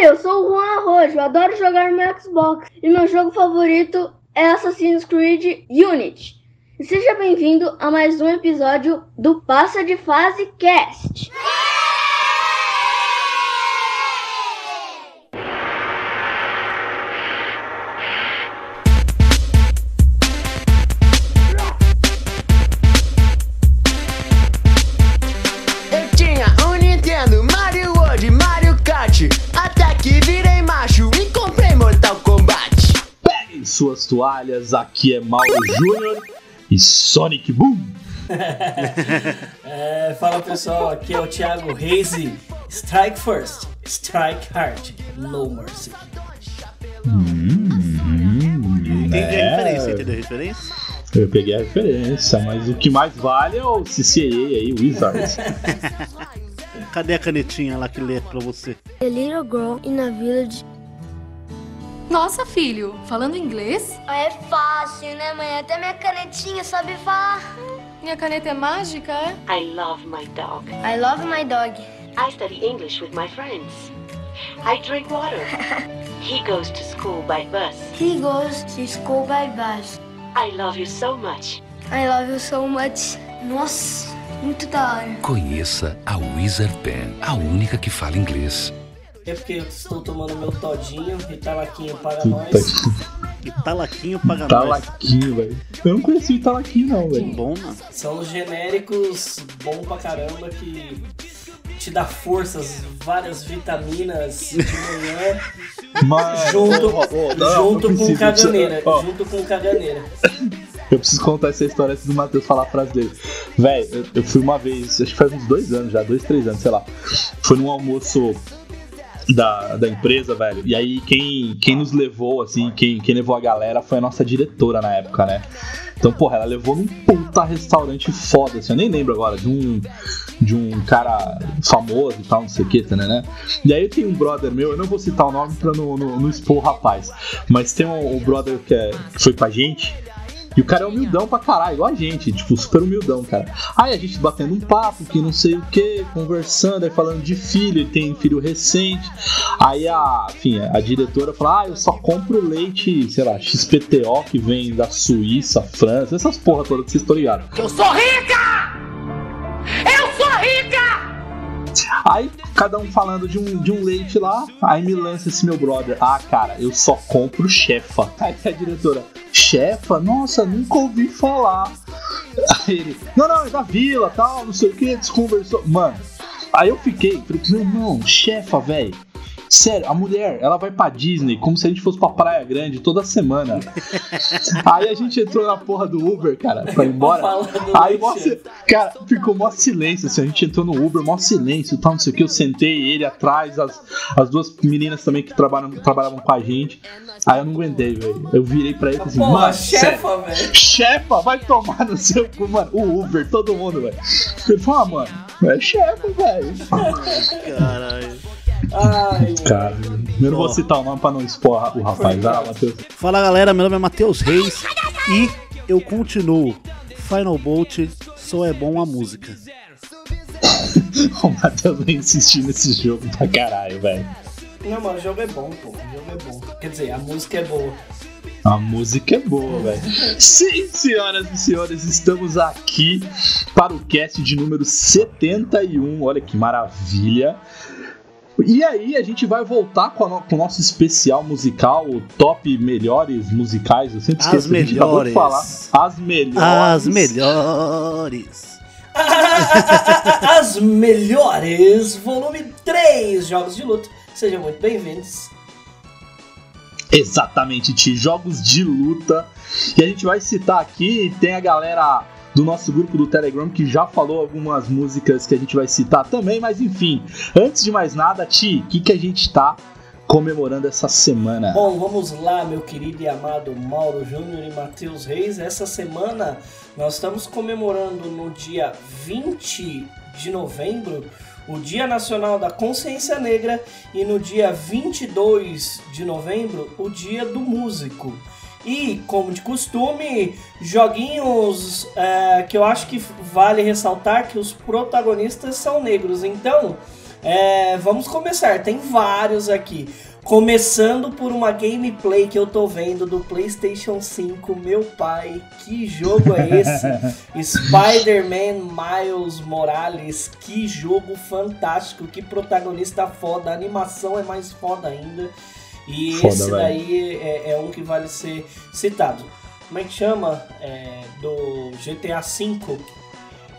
Oi, eu sou o Juan Arrojo, adoro jogar no Xbox e meu jogo favorito é Assassin's Creed Unity. E seja bem-vindo a mais um episódio do Passa de Fase Cast. Suas toalhas, aqui é Mauro Júnior e Sonic Boom. É, fala pessoal, aqui é o Thiago Reis Strike First, Strike Hard, No Mercy. Entendi a É. referência, entendeu a referência? Eu peguei a referência, mas o que mais vale é o CCA aí, Wizards. Cadê a canetinha lá que lê pra você? A little girl in a village. Nossa, filho, falando inglês? É fácil, né, mãe? Até minha canetinha sabe falar. Minha caneta é mágica, é? I love my dog. I love my dog. I study English with my friends. I drink water. he goes to school by bus. He goes to school by bus. I love you so much. I love you so much. Nossa, muito da hora. Conheça a Wizard Pen, a única que fala inglês. É porque eu estou tomando meu todinho e talaquinho para Puta nós. que E talaquinho paga Tá nós. talaquinho, velho. Eu não conheci o talaquinho, não, Que velho. bom, mano. São os genéricos bom pra caramba que te dá forças, várias vitaminas de manhã, Mas. junto, Ó, ó, não, junto eu com caganeira. ó, Junto com caganeira. Eu preciso contar essa história antes do Matheus falar a frase dele. Véi, eu, eu fui uma vez, acho que faz uns dois anos já, dois, três anos, sei lá. Foi num almoço da, da empresa, velho. E aí quem, quem nos levou, assim, quem, quem levou a galera foi a nossa diretora na época, né? Então, porra, ela levou num puta restaurante foda, assim, eu nem lembro agora, de um, de um cara famoso e tal, não sei o que, né? E aí tem um brother meu, eu não vou citar o nome pra não, não, não expor o rapaz, mas tem um, um brother que, é, que foi com a gente, e o cara é humildão pra caralho, igual a gente, tipo, super humildão, cara. Aí a gente batendo um papo, que não sei o que, conversando, aí falando de filho, ele tem filho recente. Aí a, enfim, a diretora fala: Ah, eu só compro leite, sei lá, XPTO que vem da Suíça, França, essas porra todas que vocês estão ligados. Eu sou rica! Eu sou rica! Aí cada um falando de um, de um leite lá, aí me lança esse meu brother. Ah, cara, eu só compro chefa. Aí a diretora, chefa? Nossa, nunca ouvi falar. Aí ele, não, não, é da vila, tal, não sei o que, desconversou. Mano, aí eu fiquei, falei, meu irmão, chefa, velho. Sério, a mulher, ela vai pra Disney como se a gente fosse pra Praia Grande toda semana. Aí a gente entrou na porra do Uber, cara, pra ir embora. Aí, mó, si- cara, ficou mó silêncio, assim, a gente entrou no Uber, mó silêncio e tal, não sei o que, eu sentei ele atrás, as, as duas meninas também que trabalham, trabalhavam com a gente. Aí eu não aguentei, velho. Eu virei pra ele e falei assim, mano, chefa, velho. chefa, vai tomar no seu cu, mano. O Uber, todo mundo, velho. Ele falou, ah, mano, é chefa, velho. Caralho. Ai, Cara, eu não vou citar o nome pra não expor o rapaz. Ah, Matheus. Fala galera, meu nome é Matheus Reis e eu continuo. Final Bolt só é bom a música. O Matheus vai insistir nesse jogo pra caralho, velho. Não, mano, o jogo é bom, pô. O jogo é bom. Quer dizer, a música é boa. A música é boa, velho. Sim, senhoras e senhores, estamos aqui para o cast de número 71. Olha que maravilha. E aí, a gente vai voltar com, a no- com o nosso especial musical, o top melhores musicais. Eu sempre As esqueço, a gente acabou de melhores. falar. As melhores. As melhores. As melhores, volume 3, jogos de luta. Sejam muito bem-vindos. Exatamente, Ti. Jogos de luta. E a gente vai citar aqui, tem a galera do nosso grupo do Telegram que já falou algumas músicas que a gente vai citar também, mas enfim, antes de mais nada, Ti, o que, que a gente tá comemorando essa semana? Bom, vamos lá, meu querido e amado Mauro Júnior e Matheus Reis. Essa semana nós estamos comemorando no dia 20 de novembro o Dia Nacional da Consciência Negra e no dia 22 de novembro o Dia do Músico. E, como de costume, joguinhos é, que eu acho que vale ressaltar que os protagonistas são negros. Então, É, vamos começar, tem vários aqui. Começando por uma gameplay que eu tô vendo do PlayStation 5. Meu pai, que jogo é esse? Spider-Man Miles Morales. Que jogo fantástico, que protagonista foda. A animação é mais foda ainda. E Foda, esse daí é, é um que vale ser citado. Como é que chama? É, do GTA V.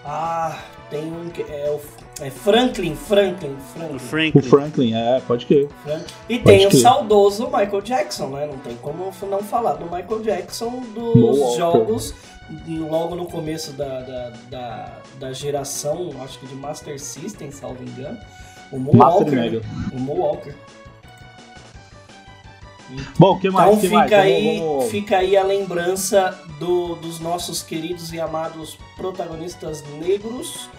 Ah, tem um que é o é Franklin, Franklin, Franklin. O O Franklin. Franklin, é, pode crer. Franklin. E Pode tem o saudoso Michael Jackson, né? Não tem como não falar do Michael Jackson dos jogos logo no começo da, da, da, da geração, acho que de Master System, salvo engano. O Master Moonwalker. Mega. né? O Moonwalker. Bom, o que mais? Então que fica, mais? aí, Vamos- vamos- fica aí a lembrança do- dos nossos queridos e amados protagonistas negros.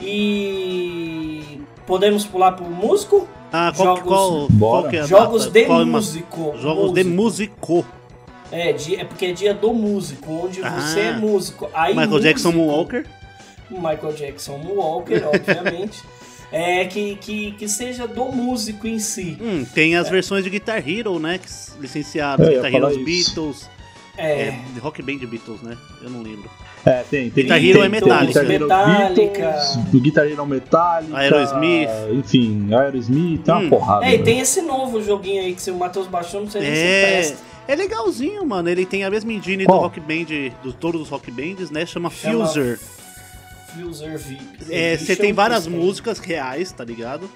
E podemos pular pro músico? Ah, qual, Jogos- qual, qual que é Jogos de Qual é uma- músico. Jogos de músico. É, dia- é porque é dia do músico, onde Ah. você é músico. Aí, Michael músico- Jackson Moonwalker. Michael Jackson Moonwalker, obviamente. é que, que, que seja do músico em si. Hum, tem as versões de Guitar Hero, né? Licenciadas. É, Guitar Hero. Beatles. É. É, Rock Band Beatles, né? Eu não lembro. É, tem, tem. Guitar tem, Hero tem, é Metallica. Guitar Hero Metallica. Beatles, o Guitar Hero Metallica. Aerosmith. Enfim, Aerosmith, tem Hum. uma porrada. É, e né? tem esse novo joguinho aí que se o Matheus baixou, não sei nem se É, presta. é legalzinho, mano. Ele tem a mesma engine Qual? do Rock Band, de todos os Rock Bands, né? Chama, Chama Fuser. Fuser VIP. É, você tem várias músicas reais, tá ligado?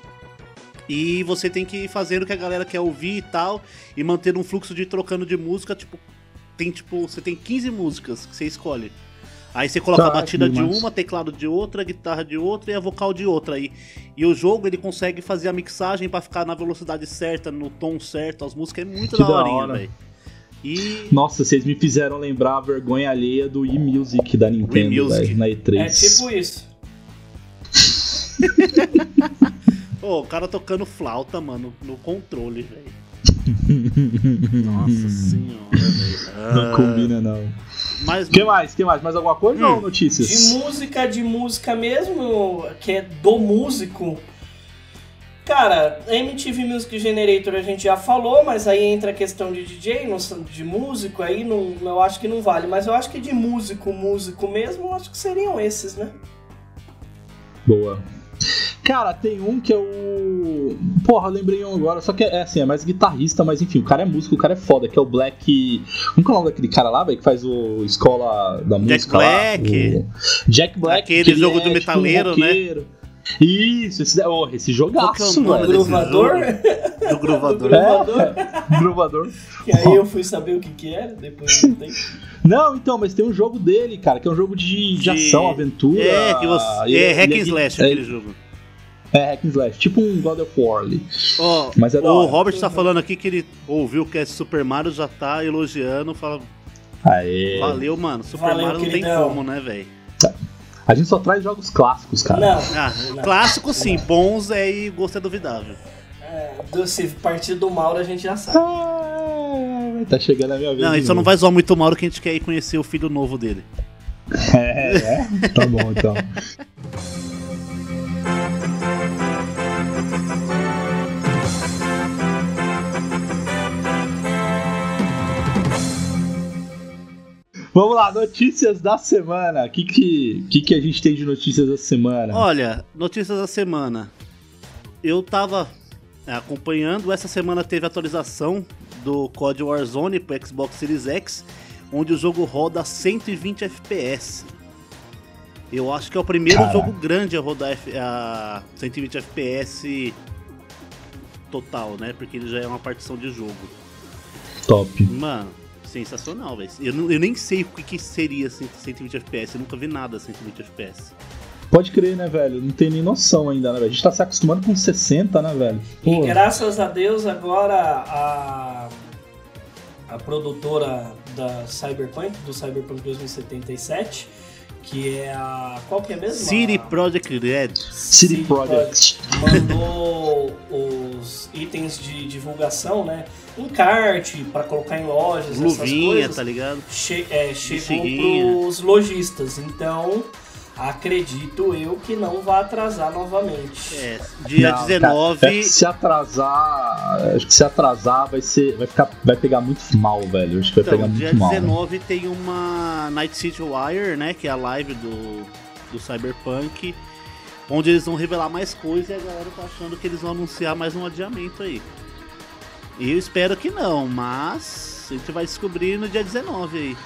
E você tem que ir fazendo o que a galera quer ouvir e tal, e manter um fluxo de trocando de música, tipo, tem tipo, você tem 15 músicas que você escolhe. Aí você coloca a Caraca, batida de uma, teclado de outra, guitarra de outra e a vocal de outra aí. E o jogo ele consegue fazer a mixagem pra ficar na velocidade certa, no tom certo, as músicas é muito Que da da hora. velho. E Nossa, vocês me fizeram lembrar a vergonha alheia do eMusic da Nintendo, eMusic. velho, na E3. É tipo isso. Pô, o cara tocando flauta, mano, no controle, velho. Nossa senhora, velho. Não Ah, combina, não. Mas, O que mais? que mais? Mais alguma coisa Hum. ou notícias? De música, de música mesmo, que é do músico. Cara, MTV Music Generator a gente já falou, mas aí entra a questão de DJ, de músico, aí não, eu acho que não vale. Mas eu acho que de músico, músico mesmo, eu acho que seriam esses, né? Boa. Cara, tem um que eu. Porra, eu lembrei um agora, só que é assim, é mais guitarrista, mas enfim, o cara é músico, o cara é foda, que é o Black. Como que é o nome daquele cara lá, velho, que faz o Escola da Jack Música? Black. Lá, o Jack Black. Aquele que ele jogo é, do tipo, um metaleiro, né? Isso, esse, oh, esse Qual que é o jogaço, nome Gruvador? Do gruvador. Gruvador. Gruvador. Que aí eu fui saber o que que era, depois de um tempo. Não, então, mas tem um jogo dele, cara, que é um jogo de, de De- ação, aventura. É, que você. Ele- É, hack and slash é, aquele jogo. É, hack and slash, tipo um God of War ali. Ó, Mas é o hora. Robert tá falando aqui que ele ouviu que é Super Mario, já tá elogiando, fala, Aê. valeu, mano. Super Valeu, Mario não tem como, né, velho? A gente só traz jogos clássicos, cara. Não. Ah, Não. clássico sim, bons é e gosto é duvidável. É, do- se partir do Mauro a gente já sabe. Ah, tá chegando a minha vez. Não, ele só não vai zoar muito o Mauro que a gente quer ir conhecer o filho novo dele. É, é? Tá bom, então. Vamos lá, notícias da semana. O que, que, que, que a gente tem de notícias da semana? Olha, notícias da semana. Eu tava é, acompanhando, essa semana teve atualização do COD Warzone pro Xbox Series X, onde o jogo roda 120 FPS. Eu acho que é o primeiro jogo grande a rodar a 120 FPS total, né? Porque ele já é uma partição de jogo. Top. Mano, sensacional, velho. Eu, não- eu nem sei o que, que seria 120 FPS, eu nunca vi nada 120 FPS. Pode crer, né, velho? Não tem nem noção ainda, né, velho? A gente tá se acostumando com 60, né, velho? E Pô, graças a Deus agora a, a produtora da Cyberpunk, do Cyberpunk 2077, que é a. Qual que é mesmo? City A- Project Red. City Project. Mandou os itens de divulgação, né? Encarte pra colocar em lojas, essas Luvinha, coisas. tá ligado? che- é, chegou pros lojistas. Então, Acredito eu que não vai atrasar novamente. É, dia Não, 19. cara, é que se atrasar, acho que se atrasar vai ser, vai ficar, vai pegar muito mal, velho. Acho que vai Então, pegar dia muito mal. né? 19 tem uma Night City Wire, né? Que é a live do, do Cyberpunk. Onde eles vão revelar mais coisas e a galera tá achando que eles vão anunciar mais um adiamento aí. E eu espero que não, mas a gente vai descobrir no dia 19 aí.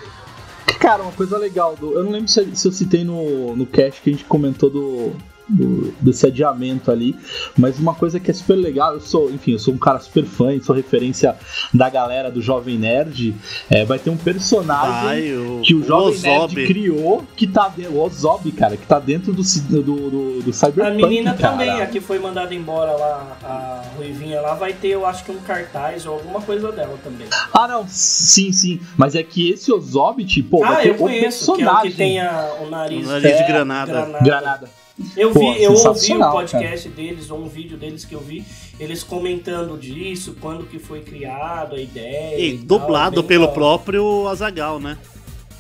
Cara, uma coisa legal, do, eu não lembro se, se eu citei no, no cast que a gente comentou do, do- desse adiamento ali, mas uma coisa que é super legal, eu sou, enfim, eu sou um cara super fã, sou referência da galera do Jovem Nerd, é, vai ter um personagem Vai, o, que o Jovem Ozob. Nerd criou, que tá dentro, o Ozob, cara, que tá dentro do, do, do, do Cyberpunk, A menina cara. também, a que foi mandada embora lá, a Ruivinha lá, vai ter, eu acho que um cartaz ou alguma coisa dela também. Ah, não, sim, sim, mas é que esse Ozob, tipo, ah, vai ter eu o conheço, que é o personagem. que tem a- o nariz, O nariz de É, granada. Granada. Eu Pô, vi, eu ouvi o podcast deles, ou um vídeo deles que eu vi, eles comentando disso, quando que foi criado, a ideia. E tal, dublado bem pelo próprio Azagal, né?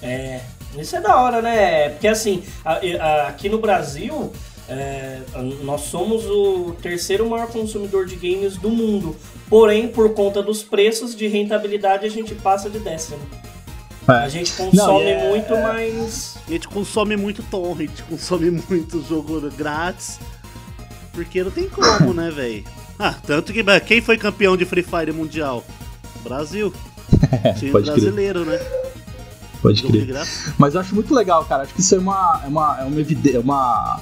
É, isso é da hora, né? Porque assim, a- a- aqui no Brasil, é, nós somos o terceiro maior consumidor de games do mundo. Porém, por conta dos preços de rentabilidade, a gente passa de décimo. A É. gente consome e é- muito, mas. A gente consome muito torrent, consome muito jogo grátis. Porque não tem como, né, velho? Ah, tanto que quem foi campeão de Free Fire Mundial? Brasil. Time Pode crer. brasileiro, né? Pode Jogo de crer. graça. Mas eu acho muito legal, cara. Acho que isso é uma. É uma, é uma evidência. uma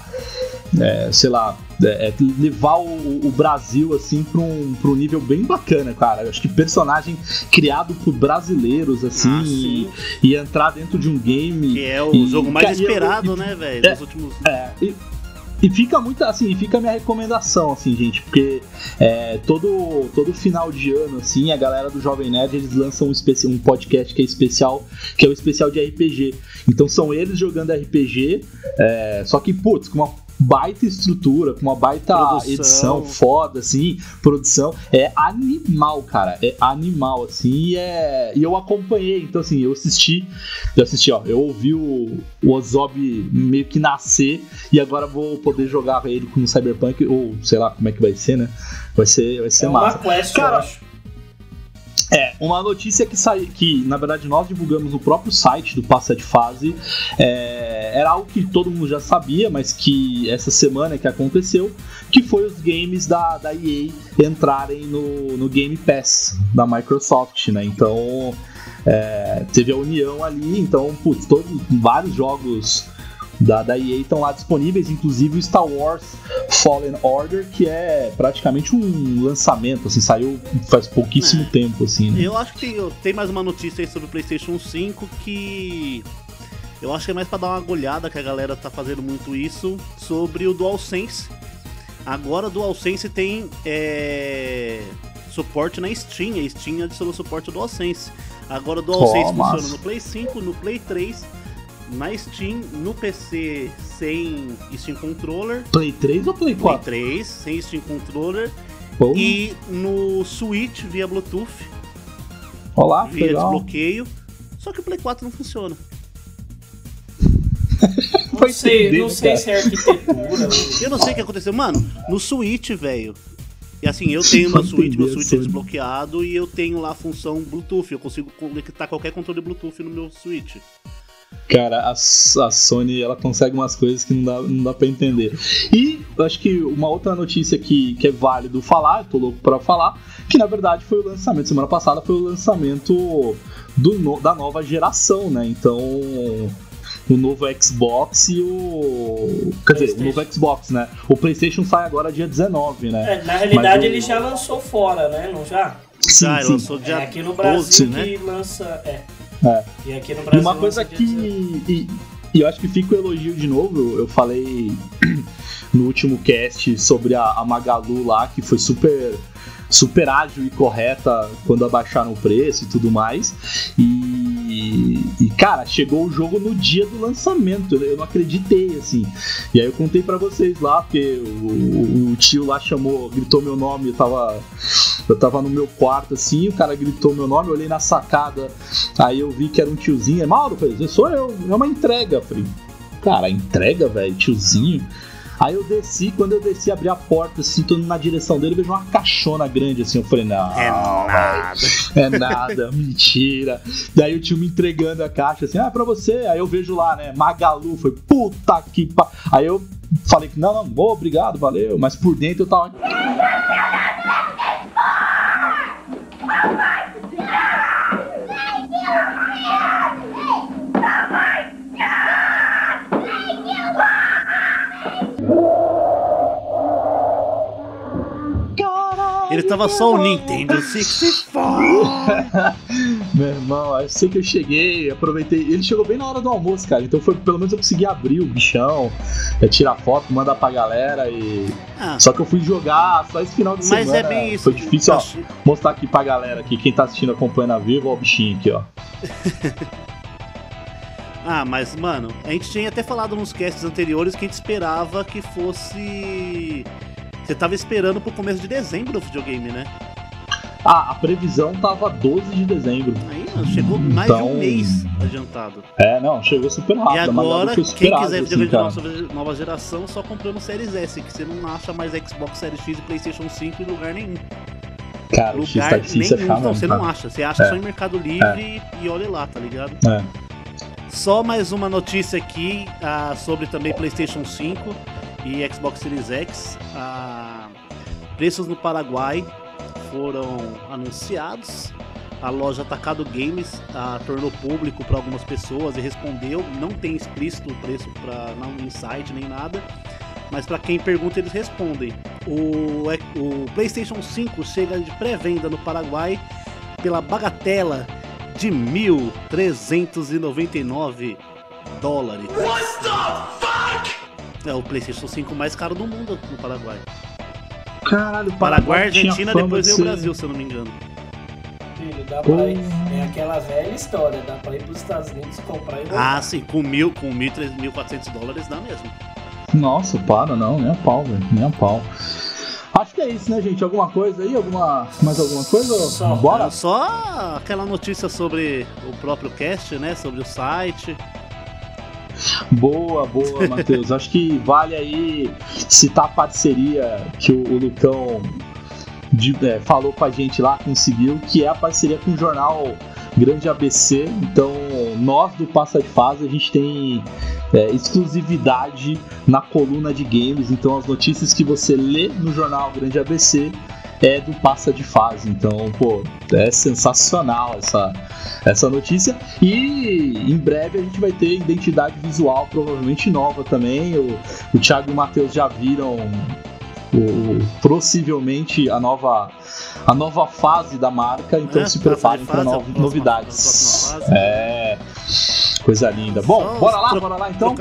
é, sei lá. É, é levar o, o Brasil assim pra um, pra um nível bem bacana, cara. Eu acho que personagem criado por brasileiros, assim, Ah, e, e entrar dentro de um game. Que é o E, jogo mais e esperado, né, velho? é. Dos últimos. É, e, fica muito assim, fica a minha recomendação, assim, gente, porque é, todo, todo final de ano, assim, a galera do Jovem Nerd eles lançam um, um podcast que é especial, que é o especial de RPG. Então são eles jogando RPG, é, só que, putz, com uma baita estrutura, com uma baita Produção. edição foda, assim, produção, é animal, cara, é animal, assim, e, é, e eu acompanhei, então assim, eu assisti, eu assisti, ó, eu ouvi o, o Ozob meio que nascer, e agora vou poder jogar ele com o Cyberpunk, ou sei lá como é que vai ser, né, vai ser, vai ser É uma massa. quest, Cara, eu acho. É, uma notícia que saiu, que na verdade nós divulgamos no próprio site do Passa de Fase, é, era algo que todo mundo já sabia, mas que essa semana que aconteceu, que foi os games da, da EA entrarem no, no Game Pass da Microsoft, né? Então é, teve a união ali, então, putz, todos, vários jogos da, da EA estão lá disponíveis, inclusive o Star Wars Fallen Order, que é praticamente um lançamento, assim, saiu faz pouquíssimo É. tempo, assim, né? Eu acho que tem, tem mais uma notícia aí sobre o PlayStation 5 que. Eu acho que é mais pra dar uma agulhada que a galera tá fazendo muito isso sobre o DualSense. Agora o DualSense tem é, suporte na Steam, a Steam adicionou suporte ao DualSense. Agora o DualSense Oh, massa. funciona no Play 5, no Play 3, na Steam, no PC sem Steam Controller, Play 3 ou Play Play 4? 3 sem Steam Controller Pô, e no Switch via Bluetooth Olá, via legal. desbloqueio. Só que o Play 4 não funciona. Não sei, entender, não né, sei se é arquitetura. Eu não sei o que aconteceu. Mano, no Switch, velho. E assim, eu tenho meu Switch, meu Switch é desbloqueado e eu tenho lá a função Bluetooth. Eu consigo conectar qualquer controle Bluetooth no meu Switch. Cara, a, a Sony ela consegue umas coisas que não dá, não dá pra entender. E eu acho que uma outra notícia que, que é válido falar, eu tô louco pra falar, que na verdade foi o lançamento, semana passada foi o lançamento do, no- da nova geração, né? Então. O novo Xbox e o. Quer dizer, o novo Xbox, né? O PlayStation sai agora dia 19, né? É, na realidade, o- ele já lançou fora, né? Não já? Sim, Já, ele sim. lançou dia é aqui no Brasil 12, que né? lança. É. É. E aqui no Brasil. uma coisa que. dia 19. E, e eu acho que fica o elogio de novo. Eu, eu falei no último cast sobre a, a Magalu lá, que foi super. Super ágil e correta quando abaixaram o preço e tudo mais. E, cara, chegou o jogo no dia do lançamento. Eu não acreditei, assim. E aí eu contei pra vocês lá, porque o, o- o tio lá chamou, gritou meu nome, eu tava. Eu tava no meu quarto assim, o cara gritou meu nome, eu olhei na sacada, aí eu vi que era um tiozinho. É Mauro, eu falei, sou eu, é uma entrega. Falei, cara, entrega, velho, tiozinho. Aí eu desci, quando eu desci, abri a porta, assim, tô na direção dele, vejo uma caixona grande, assim, eu falei, não, É nada. é nada, mentira. Daí o tio me entregando a caixa, assim, ah, pra você. Aí eu vejo lá, né, Magalu, foi, puta que pa... Aí eu falei que, não, não, boa, obrigado, valeu. Mas por dentro eu tava... Ele tava só o Nintendo 64. Meu irmão, eu sei que eu cheguei, aproveitei. Ele chegou bem na hora do almoço, cara. Então foi pelo menos eu consegui abrir o bichão, é, tirar foto, mandar pra galera e. Ah, Só que eu fui jogar só esse final de mas semana. é bem isso. Foi difícil, ó. Mostrar aqui pra galera aqui, quem tá assistindo acompanhando a vivo, ó o bichinho aqui, ó. Ah, mas, mano, a gente tinha até falado nos casts anteriores que a gente esperava que fosse. Você tava esperando pro começo de dezembro o videogame, né? Ah, a previsão tava 12 de dezembro. Aí mano, chegou mais de Então- um mês adiantado. É, não, chegou super rápido. e agora, que quem quiser assim, videogame cara. de nova, geração, só comprando Series S, que você não acha mais Xbox Series X e PlayStation 5 em lugar nenhum. Cara, o X lugar tá difícil nenhum. achar, Não, mesmo, você não acha. Você acha É. só em Mercado Livre e olha lá, tá ligado? É. Só mais uma notícia aqui ah, sobre também PlayStation 5 e Xbox Series X. Ah, preços no Paraguai foram anunciados. A loja Atacado Games ah, tornou público para algumas pessoas e respondeu. Não tem explícito o preço para não no site nem nada. Mas para quem pergunta, eles respondem. O, o PlayStation 5 chega de pré-venda no Paraguai pela bagatela de 1.399 dólares. É o PlayStation 5 mais caro do mundo no Paraguai. Caralho, Paraguai, Argentina, depois de veio o Brasil, se eu não me engano. Filho, dá pra ir. É aquela velha história, dá pra ir pros Estados Unidos comprar e voltar. Ah, sim, com mil, com 1.400 dólares dá mesmo. Nossa, para, não, nem a pau, velho, nem a pau. Acho que é isso, né, gente? Alguma coisa aí? Alguma, mais alguma coisa? Só. Bora? Só aquela notícia sobre o próprio cast, né? Sobre o site. Boa, boa, Matheus. Acho que vale aí citar a parceria que o, o Lucão de- é, falou com a gente lá, conseguiu, que é a parceria com o jornal Grande ABC. Então, nós do Passa de Fase, a gente tem é, exclusividade na coluna de games. Então, as notícias que você lê no jornal Grande ABC é do Passa de Fase. Então, pô, é sensacional essa, essa notícia. E em breve a gente vai ter identidade visual provavelmente nova também. O, o Thiago e o Matheus já viram o, possivelmente a nova a nova fase da marca, então É, se preparem para a no- novidades. próxima. É, coisa linda. Bom, Só bora lá, bora lá então.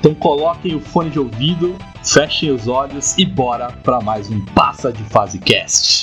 Então coloquem o fone de ouvido, fechem os olhos e bora para mais um Passa de Fase Cast.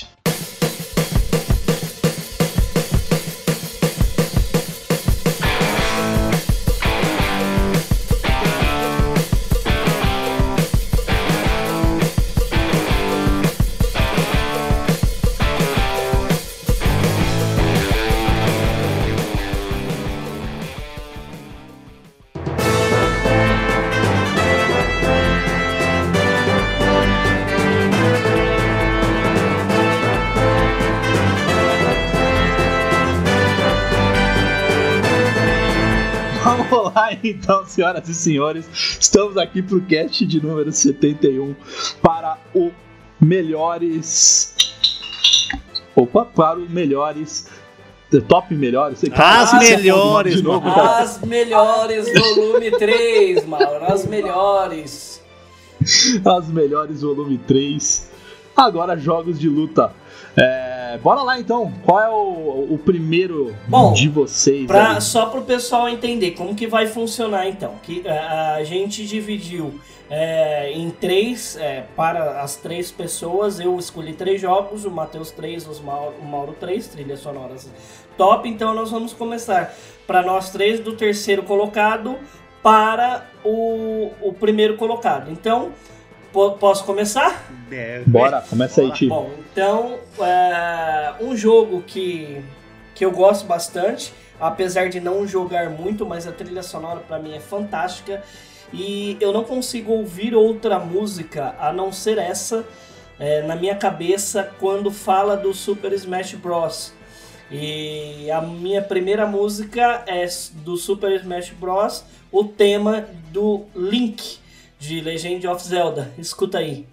Então, senhoras e senhores. Estamos aqui pro cast de número 71 para o melhores. Opa, para o melhores. Top melhores. sei que- As melhores, de novo, cara. As melhores, volume 3, Mauro. As melhores. As melhores volume 3. Agora jogos de luta. É, bora lá então. Qual é o, o primeiro Bom, de vocês? Pra, aí? só para o pessoal entender como que vai funcionar então. Que é, a gente dividiu é, em três é, para as três pessoas. Eu escolhi três jogos, o Matheus três, os Mauro, o Mauro três, trilhas sonoras top. Então nós vamos começar para nós três do terceiro colocado para o, o primeiro colocado. Então posso começar? É, Bora, começa aí. Tio. Bom, então, é, um jogo que, que eu gosto bastante, apesar de não jogar muito, mas a trilha sonora pra mim é fantástica e eu não consigo ouvir outra música a não ser essa é, na minha cabeça quando fala do Super Smash Bros. E a minha primeira música é do Super Smash Bros. O tema do Link de Legend of Zelda. Escuta aí.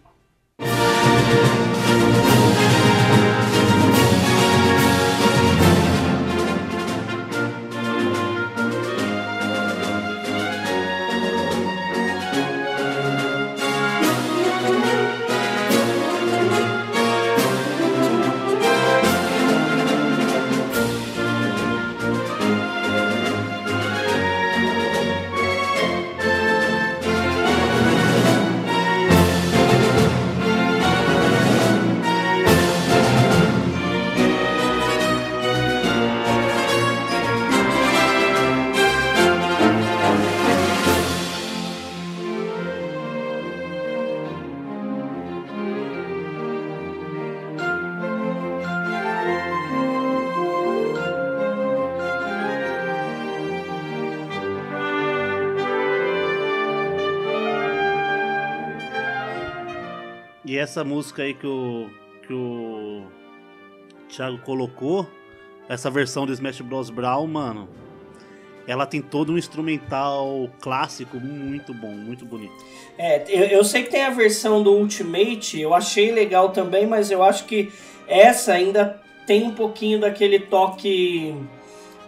Essa música aí que o, que o Thiago colocou, essa versão do Smash Bros. Brawl, mano, ela tem todo um instrumental clássico muito bom, muito bonito. É, eu, eu sei que tem a versão do Ultimate, eu achei legal também, mas eu acho que essa ainda tem um pouquinho daquele toque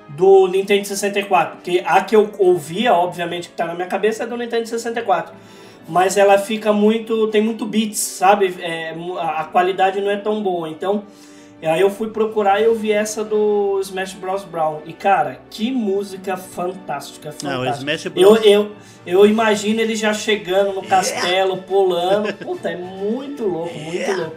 do Nintendo 64. Que a que eu ouvia, obviamente, que tá na minha cabeça é do Nintendo 64. Mas ela fica muito. tem muito beats, sabe? É, a a qualidade não é tão boa. Então, aí eu fui procurar e eu vi essa do Smash Bros. Brown. E cara, que música fantástica, Não, fantástica. Smash Eu, Bros. eu, eu imagino ele já chegando no castelo, pulando. Puta, é muito louco, muito louco.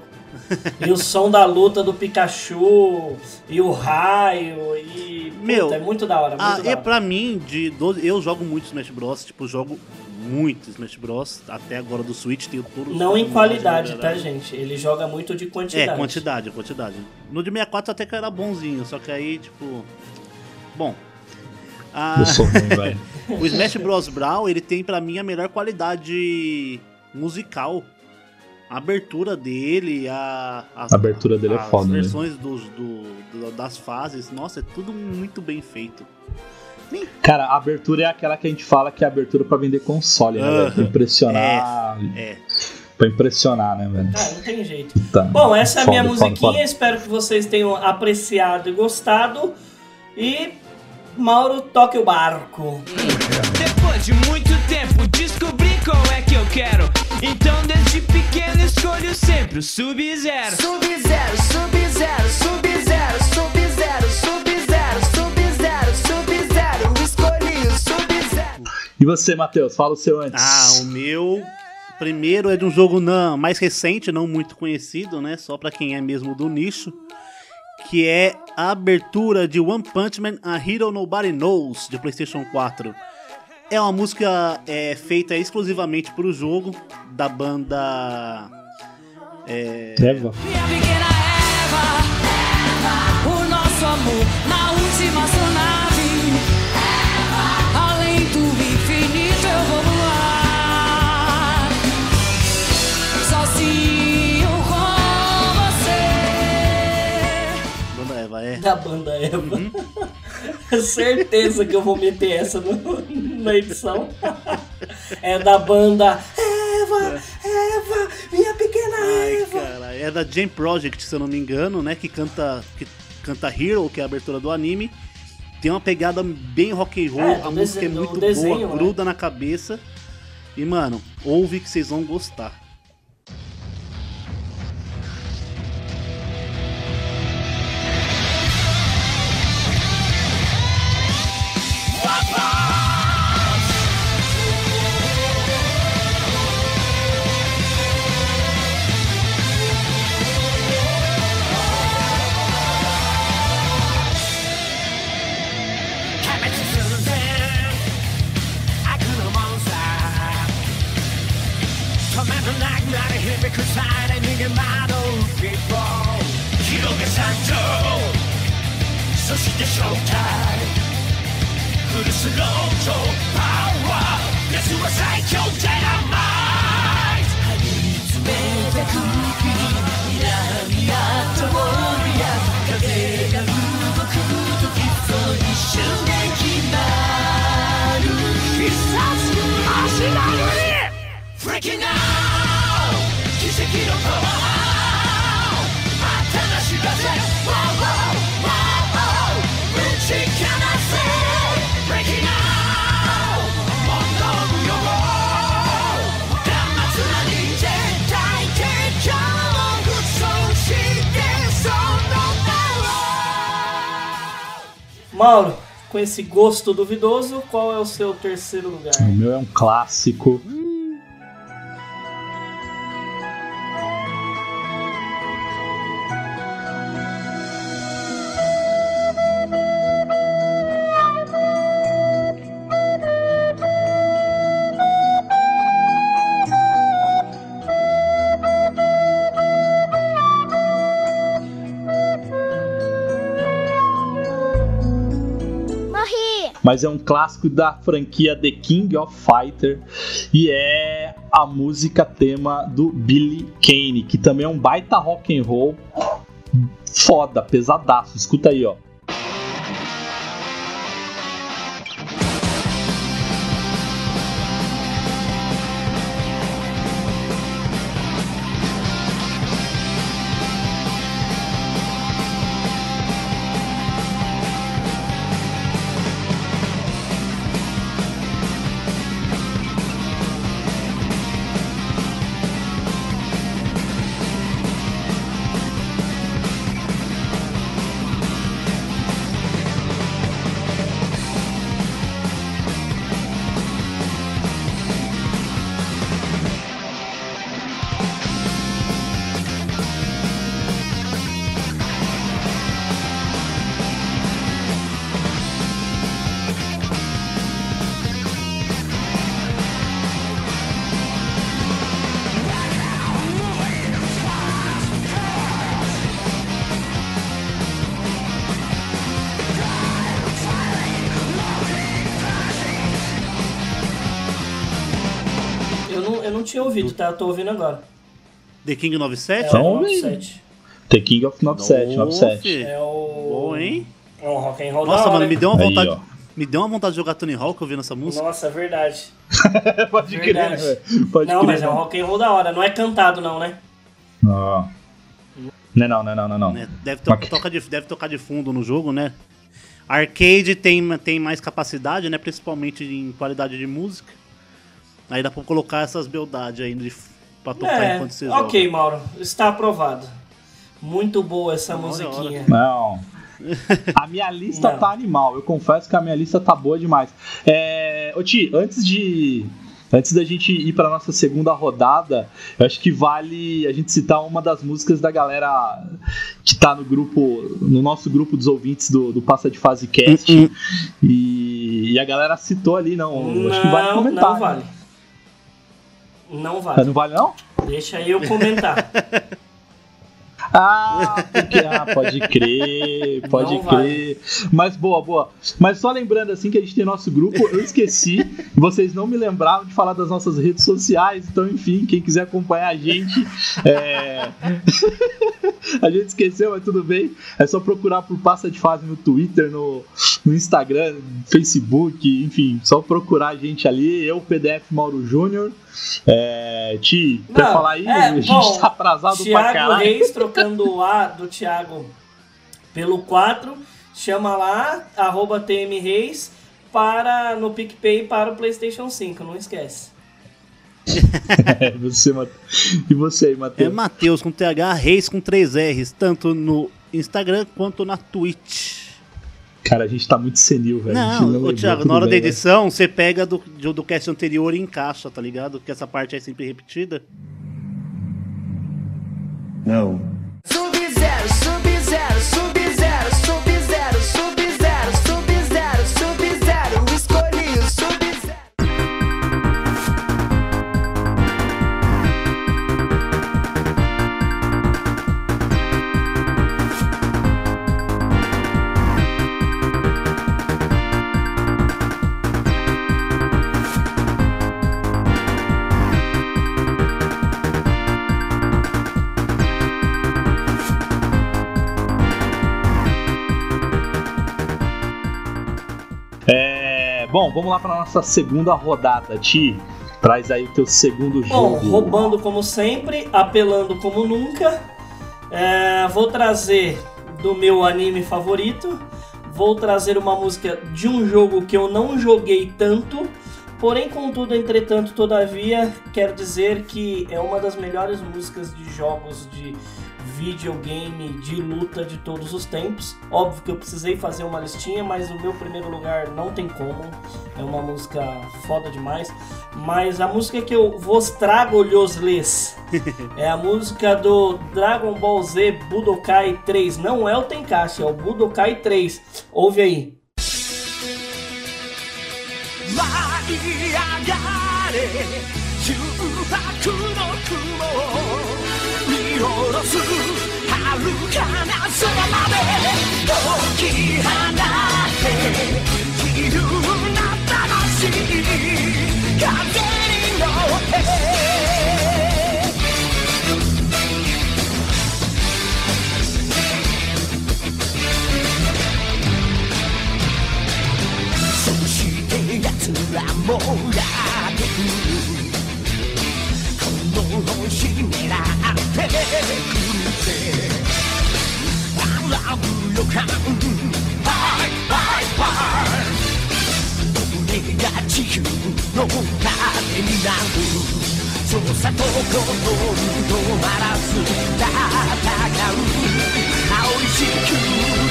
E o som da luta do Pikachu, e o raio, e. Puta, Meu, é muito da hora. Muito Ah, da hora. pra mim, de 12, eu jogo muito Smash Bros. Tipo, jogo muito Smash Bros. Até agora do Switch tenho todos os Não em qualidade, tá, gente? Ele joga muito de quantidade. É, quantidade, quantidade. No de 64 até que era bonzinho, só que aí, tipo. Bom. Ah, Eu sou ruim, velho. o Smash Bros. Brawl, ele tem pra mim a melhor qualidade musical. A abertura dele, a, as, A abertura dele é as foda, né? versões dos, do, do- das fases, nossa, é tudo muito bem feito. Cara, a abertura é aquela que a gente fala que é a abertura pra vender console, né, velho? Pra impressionar. É. Pra impressionar, né, velho? Ah, não tem jeito. Tá. Bom, essa é a minha Foda, foda, musiquinha. foda. Espero que vocês tenham apreciado e gostado. E Mauro, toque o barco. Depois de muito tempo descobri qual é que eu quero. Então desde pequeno escolho sempre o Sub-Zero. Sub-Zero, Sub-Zero, Sub-Zero, Sub-Zero, Sub-Zero, Sub-Zero, E você, Matheus? Fala o seu antes. Ah, o meu primeiro é de um jogo não, mais recente, não muito conhecido, né? Só pra quem é mesmo do nicho. Que é a abertura de One Punch Man A Hero Nobody Knows, de PlayStation 4. É uma música é, feita exclusivamente pro jogo, da banda. É, Eva. Minha pequena Eva, o nosso amor na última astronave. Da banda Eva. Certeza que eu vou meter essa no- na edição. É da banda Eva, Eva, minha pequena Ai, Eva. cara, é da Jam Project, se eu não me engano, né? Que canta, que canta Hero, que é a abertura do anime. Tem uma pegada bem rock and roll, É, a música é dese- do muito desenho, boa, né? gruda na cabeça. E, mano, ouve que vocês vão gostar. Mauro, com esse gosto duvidoso, qual é o seu terceiro lugar? O meu é um clássico. Morri! Mas é um clássico da franquia The King of Fighter e é a música tema do Billy Kane, que também é um baita rock and roll foda, pesadaço. Escuta aí, ó. Não, eu não tinha ouvido, tá? Eu tô ouvindo agora. The King É 97? Então, o 97. The King of 97, 97. fi. É o. Bom, hein? É um rock and roll da Nossa, hora, mano, me deu uma Aí, vontade. ó. me deu uma vontade de jogar Tony Hawk ouvindo essa música. Nossa, é verdade. Pode crer, Verdade. velho. Pode não, crer. mas é um rock and roll da hora. Não é cantado, não, né? Não. Não, é não, não, é não, não, não. né? Deve, to Ok. toca de, deve tocar de fundo no jogo, né? Arcade tem, tem mais capacidade, né? Principalmente em qualidade de música. Aí dá pra colocar essas beldades aí de, pra tocar É, enquanto você ok, joga. Mauro. Está aprovado. Muito boa essa musiquinha. Não. A minha lista Não. tá animal. Eu confesso que a minha lista tá boa demais. É... Ô, Ti, antes de. Antes da gente ir pra nossa segunda rodada, eu acho que vale a gente citar uma das músicas da galera que tá no grupo, no nosso grupo dos ouvintes do, do Passa de Fase Cast. Hum, E, e a galera citou ali, não. acho que vale Não, comentar. não né? Não vale. Não vale, não? Deixa eu comentar. Ah, porque, ah, pode crer, pode Não crer. Mas boa, boa. Mas só lembrando assim que a gente tem nosso grupo, eu esqueci, vocês não me lembravam de falar das nossas redes sociais, então enfim, quem quiser acompanhar a gente, é... a gente esqueceu, mas tudo bem. É só procurar por Passa de Fase no Twitter, no, no Instagram, no Facebook, enfim, só procurar a gente ali, eu, PDF Mauro Júnior. É, Ti, quer falar aí? é, a gente bom, tá atrasado pra Thiago caralho. Reis trocando o A do Thiago pelo 4. Chama lá, arroba TM Reis, para, no PicPay para o PlayStation 5, não esquece. É, você, E você aí, É Matheus? Matheus com TH, Reis com 3 R's, tanto no Instagram quanto na Twitch. Cara, a gente tá muito senil, velho. Gente Não, ô Thiago, na hora da bem, né? edição, você pega do, do, do cast anterior e encaixa, tá ligado? Que essa parte é sempre repetida. Sub-zero, sub-zero, sub-zero, bom, vamos lá pra nossa segunda rodada, Ti. Traz aí o teu segundo Bom, jogo. roubando como sempre, apelando como nunca. É, vou trazer do meu anime favorito. Vou trazer uma música de um jogo que eu não joguei tanto. Porém, contudo, entretanto, todavia, quero dizer que é uma das melhores músicas de jogos de videogame de luta de todos os tempos. Óbvio que eu precisei fazer uma listinha, mas o meu primeiro lugar não tem como. É uma música foda demais. Mas a música que eu vos trago, lhes é a música do Dragon Ball Z Budokai 3. Não é o Tenkaichi, é o Budokai 3. Ouve aí. 舞い上がれ重白の雲を見 下ろす遥かな空まで解き放って自由な魂風に乗ってそして奴らもやってくるをひねらってくれて笑う予感バイバイバイ俺が地球の盾になるうさと心を止まらず戦う青い地球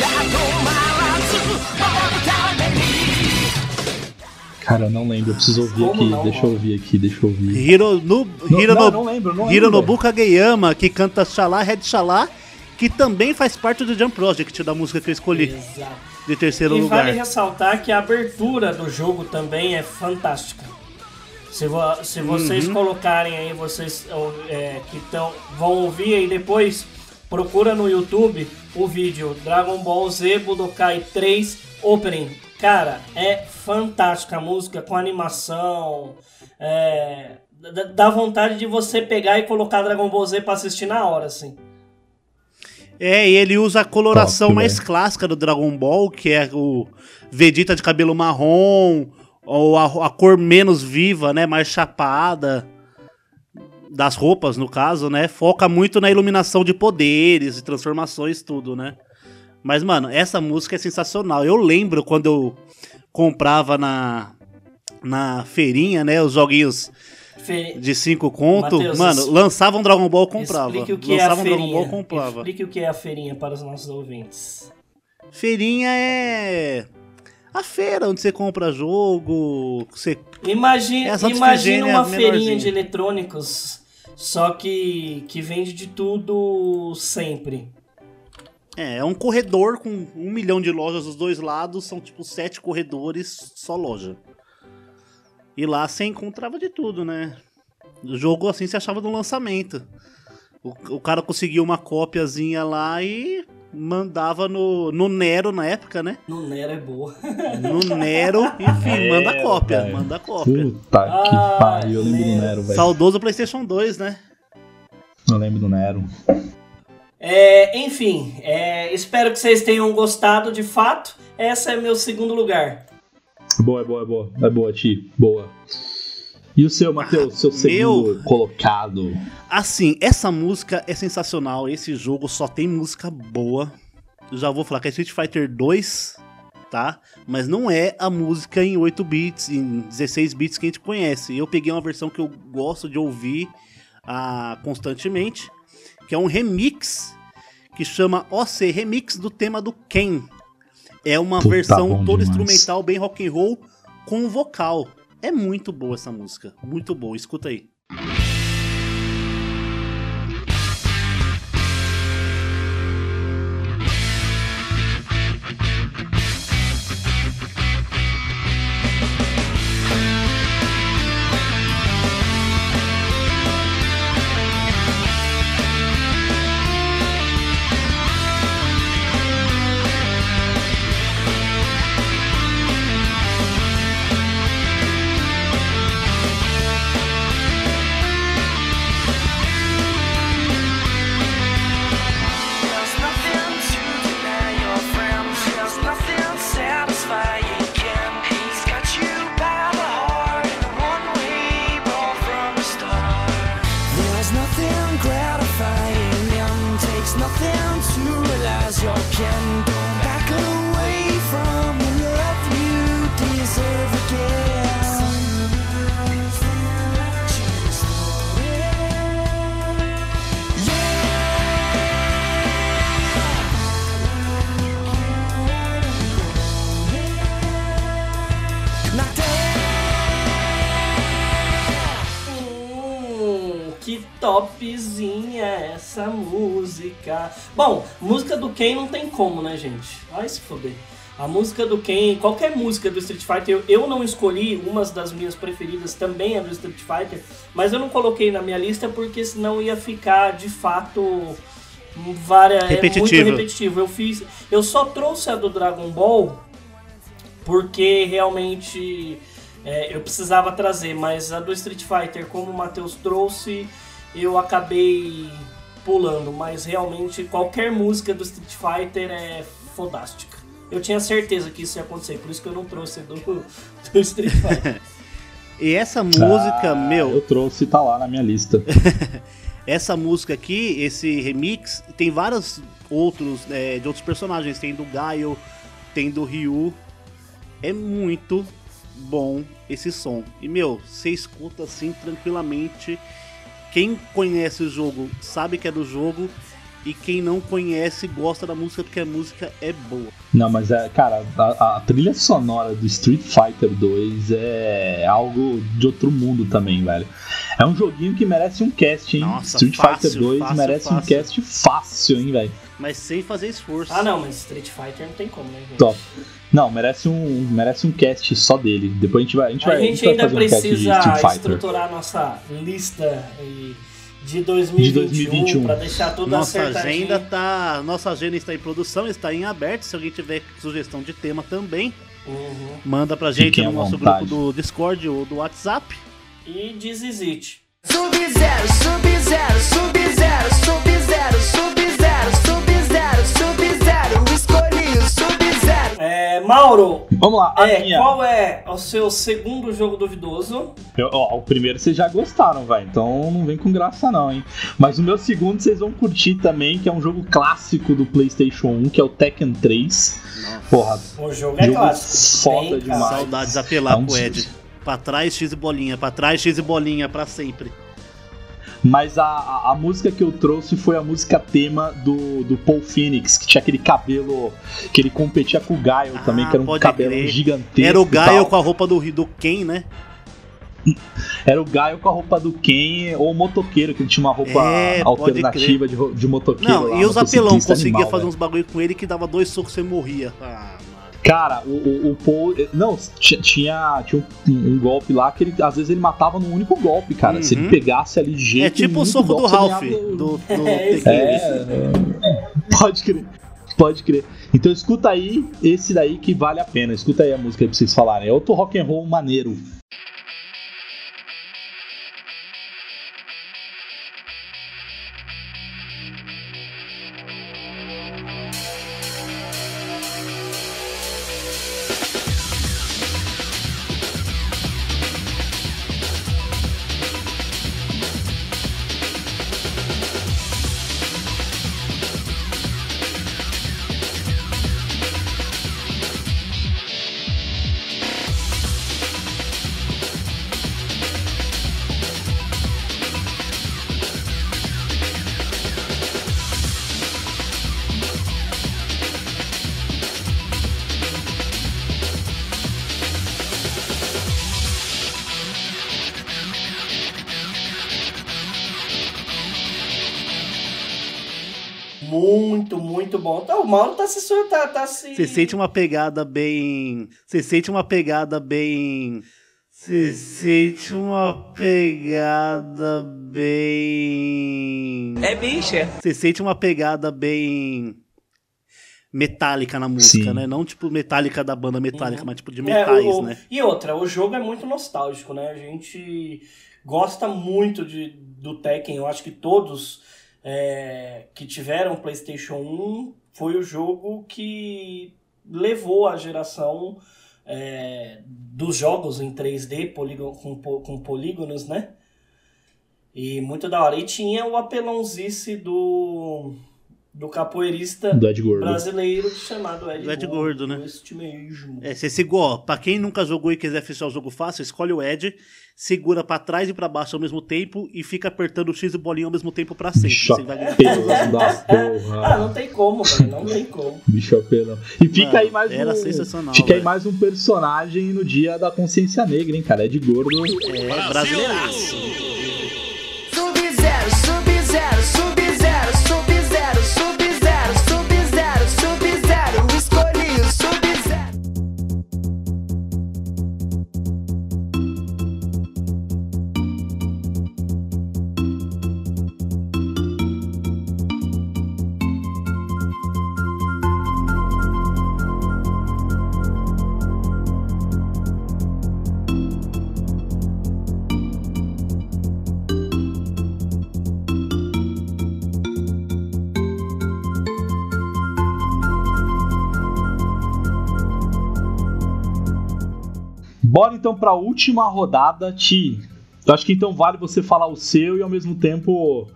が止まらず Cara, eu não lembro, eu preciso ouvir Como aqui. não, deixa eu ouvir aqui, deixa eu ouvir. Hiro, no, Não, lembro, não. Hironobu Kageyama, que canta Xalá, Red Xalá, que também faz parte do Jump Project, da música que eu escolhi, Exato. de terceiro E lugar. vale ressaltar que a abertura do jogo também é fantástica. Se, vo- se vocês Uhum. colocarem aí, vocês é, que tão, vão ouvir aí depois, procura no YouTube o vídeo Dragon Ball Z Budokai 3 Opening. Cara, é fantástica a música com animação. É, dá- vontade de você pegar e colocar Dragon Ball Z pra assistir na hora, assim. É, e ele usa a coloração Top, mais velho. clássica do Dragon Ball, que é o Vegeta de cabelo marrom, ou a, a cor menos viva, né, mais chapada das roupas, no caso, né? Foca muito na iluminação de poderes e transformações, tudo, né? Mas, mano, essa música é sensacional. Eu lembro quando eu comprava na, na feirinha, né, os joguinhos Fe- de 5 conto. Mateus, mano, lançavam Dragon Ball, comprava. Explique o que é lançavam Dragon feirinha. Ball, comprava. Explique o que é a feirinha para os nossos ouvintes. Feirinha é a feira onde você compra jogo, você Imagina, É, Santa imagina Efigênia uma menorzinha. feirinha de eletrônicos, só que, que vende de tudo sempre. É, é um corredor com um milhão de lojas dos dois lados, são tipo sete corredores, só loja. E lá você encontrava de tudo, né? O jogo assim você achava no lançamento. O, o cara conseguia uma cópiazinha lá e mandava no, no Nero na época, né? No Nero é boa. No Nero, enfim, É, manda cópia, velho. manda cópia. Puta que Ah, pariu, eu lembro do Nero. Nero, velho. Saudoso PlayStation 2, né? Eu lembro do Nero. É, enfim, é, espero que vocês tenham gostado de fato. Essa é meu segundo lugar. Boa, é boa, é boa. É boa, Ti. Boa. E o seu, Matheus? Seu segundo colocado. Assim, essa música é sensacional. Esse jogo só tem música boa. Eu já vou falar que é Street Fighter 2, tá? Mas não é a música em 8 bits, em 16 bits que a gente conhece. Eu peguei uma versão que eu gosto de ouvir ah, constantemente, que é um remix que chama OC Remix do tema do Ken. É uma Puta, versão toda demais. instrumental, bem rock and roll, com vocal. É muito boa essa música, muito boa. Escuta aí. topzinha música do Ken não tem como, né, gente? Vai se foder. A música do Ken, qualquer música do Street Fighter, eu, eu não escolhi, uma das minhas preferidas também é do Street Fighter, mas eu não coloquei na minha lista porque senão ia ficar de fato várias, é muito Repetitivo. repetitivo. Eu fiz, eu só trouxe a do Dragon Ball porque realmente é, eu precisava trazer, mas a do Street Fighter, como o Matheus trouxe, eu acabei pulando, mas realmente qualquer música do Street Fighter é fodástica. Eu tinha certeza que isso ia acontecer, por isso que eu não trouxe do, do Street Fighter. E essa música, Ah, meu, Eu trouxe, tá lá na minha lista. essa música aqui, esse remix, tem vários outros é, de outros personagens. Tem do Gaio, tem do Ryu. É muito bom esse som. E meu, você escuta assim tranquilamente. Quem conhece o jogo sabe que é do jogo. E quem não conhece gosta da música porque a música é boa. Não, mas é, cara, a, a trilha sonora do Street Fighter 2 é algo de outro mundo também, velho. É um joguinho que merece um cast, hein? Nossa, Street fácil, Fighter 2 fácil, merece um fácil. cast fácil, hein, velho. Mas sem fazer esforço. ah não, mas Street Fighter não tem como, né, gente? Top. Não, merece um, merece um cast só dele. Depois a gente vai, a gente vai, A gente vai ainda fazer um cast de precisa Street Fighter. estruturar nossa lista de 2021, De 2021. para deixar tudo Nossa acertadinho. agenda tá, nossa agenda está em produção, está em aberto. Se alguém tiver sugestão de tema também, Uhum. manda pra gente Fiquem no nosso vontade. grupo do Discord ou do WhatsApp. E Dizizite. Sub-zero, sub-zero, sub-zero, sub-zero, sub-zero, sub-zero, É, Mauro, Vamos lá, a é, minha. qual é o seu segundo jogo duvidoso? Eu- ó, o primeiro vocês já gostaram, vai. Então não vem com graça, não, hein? Mas o meu segundo vocês vão curtir também, que é um jogo clássico do PlayStation 1, que é o Tekken 3. Porra, O jogo é Jogo clássico. foda Bem demais. Saudades apelar É um pro Ed. Pra trás, X e bolinha. Pra trás, X e bolinha. Pra sempre. Mas a, a, a música que eu trouxe foi a música tema do, do Paul Phoenix, que tinha aquele cabelo que ele competia com o Gaio Ah, também, que era um cabelo crer. gigantesco. Era o Gaio com a roupa do, do Ken, né? Era o Gaio com a roupa do Ken ou o motoqueiro, que ele tinha uma roupa É, alternativa de, de motoqueiro. Não, lá, e os apelão conseguia animal, fazer velho. uns bagulho com ele que dava dois socos e você morria. Ah. Cara, o, o, o Paul. Não, ti- tinha, tinha um, um golpe lá que ele, às vezes ele matava num único golpe, cara. Se ele Uhum. pegasse ali de jeito. É tipo o soco do Ralph. ganhava o- Do, do É, Tekken. É, pode crer. Pode crer. Então escuta aí esse daí que vale a pena. Escuta aí a música aí pra vocês falarem. É outro rock and roll maneiro. Bom. Tá, tá se tá, tá se. Você sente uma pegada bem. Você sente uma pegada bem. Você sente uma pegada bem. É bicha. Você sente uma pegada bem. metálica na música, Sim. né? Não tipo metálica da banda metálica, Uhum. mas tipo de É, metais, o- o- né? E outra, o jogo é muito nostálgico, né? A gente gosta muito de, do Tekken. Eu acho que todos é, que tiveram PlayStation 1 foi o jogo que levou a geração é, dos jogos em 3D polígono, com, com polígonos, né? E muito da hora. E tinha o apelãozice do, do capoeirista Do Ed Gordo. brasileiro chamado Ed, Do Ed Gordo, né? Este mesmo. É, você segura, pra quem nunca jogou e quiser fechar o jogo fácil, escolhe o Ed, segura pra trás e pra baixo ao mesmo tempo e fica apertando o X e bolinha ao mesmo tempo pra sempre. Bicho Você vai da Ah, porra. não tem como, velho. Não tem como. Bicho apelão. E fica Mano, aí mais era um. sensacional, Fica aí velho. mais um personagem no dia da consciência negra, hein, cara? Ed Gordo. É brasileiraço. Bora então pra última rodada, Ti. Eu acho que então vale você falar o seu e ao mesmo tempo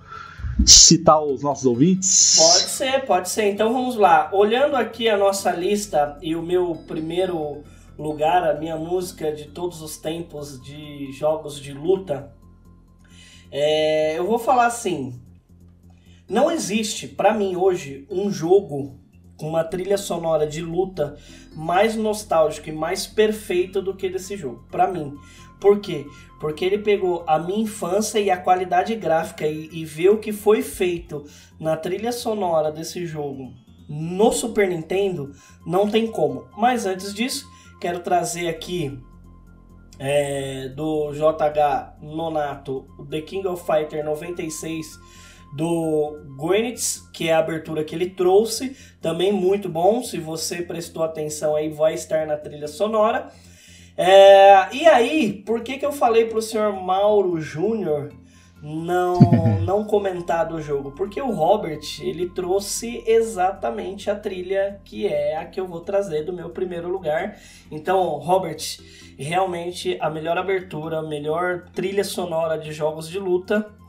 citar os nossos ouvintes. Pode ser, pode ser. Então vamos lá. Olhando aqui a nossa lista e o meu primeiro lugar, a minha música de todos os tempos de jogos de luta, é, eu vou falar assim. Não existe, pra mim hoje, um jogo uma trilha sonora de luta mais nostálgica e mais perfeita do que desse jogo, Pra mim. Por quê? Porque ele pegou a minha infância e a qualidade gráfica e, e ver o que foi feito na trilha sonora desse jogo no Super Nintendo, não tem como. Mas antes disso, quero trazer aqui é, do JH Nonato, The King of Fighter 96 do Gwyneth, que é a abertura que ele trouxe, também muito bom. Se você prestou atenção aí, vai estar na trilha sonora. É, e aí, por que, que eu falei pro senhor Mauro Júnior não, não comentar do jogo? Porque o Robert, ele trouxe exatamente a trilha que é a que eu vou trazer do meu primeiro lugar. Então, Robert, realmente a melhor abertura, a melhor trilha sonora de jogos de luta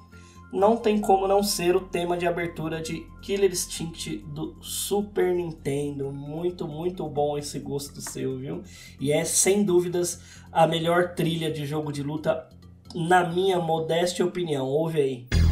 não tem como não ser o tema de abertura de Killer Instinct do Super Nintendo. Muito, muito bom esse gosto seu, viu? E é sem dúvidas a melhor trilha de jogo de luta, na minha modesta opinião. Ouve aí.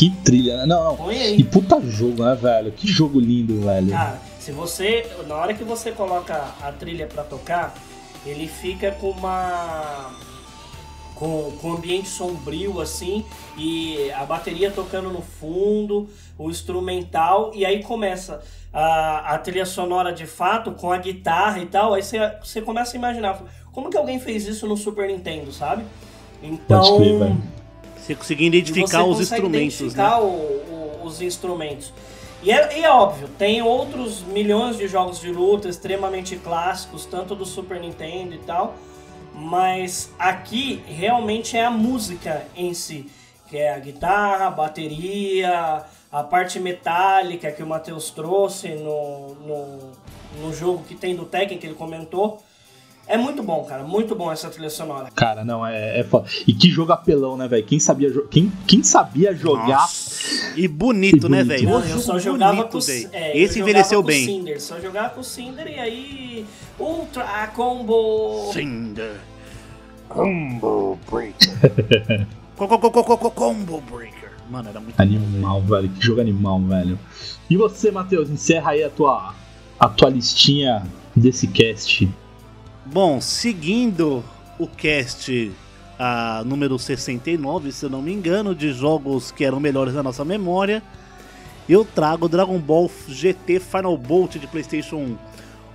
Que trilha. né? Não, não. Põe aí. E puta jogo, né, velho? Que jogo lindo, velho. Cara, se você. Na hora que você coloca a trilha pra tocar, ele fica com uma. Com, com um ambiente sombrio assim, e a bateria tocando no fundo, o instrumental, e aí começa a, a trilha sonora de fato, com a guitarra e tal. Aí você, você começa a imaginar como que alguém fez isso no Super Nintendo, sabe? Então. Pode crer, velho. Você conseguir identificar você os instrumentos, identificar né? o- o- os instrumentos. E é, e é óbvio, tem outros milhões de jogos de luta extremamente clássicos, tanto do Super Nintendo e tal, mas aqui realmente é a música em si, que é a guitarra, a bateria, a parte metálica que o Matheus trouxe no, no, no jogo que tem do Tekken que ele comentou. É muito bom, cara, muito bom essa trilha sonora. Cara, não, é, é foda. E que jogo apelão, né, velho? Quem sabia, jo- quem, quem sabia jogar. Nossa. E bonito, E né, bonito. velho? Não, Ô, eu só jogava bonito, com o velho. é, Esse envelheceu com bem. Cinder, só jogava com o Cinder e aí Ultra Combo. Cinder. Combo Breaker. Co- co- co- co- co- Combo Breaker. Mano, era muito Animal, velho. Que jogo animal, velho. E você, Matheus, encerra aí a tua, a tua listinha desse cast. Bom, seguindo o cast a número 69, se eu não me engano, de jogos que eram melhores na nossa memória, eu trago Dragon Ball GT Final Bolt de PlayStation 1,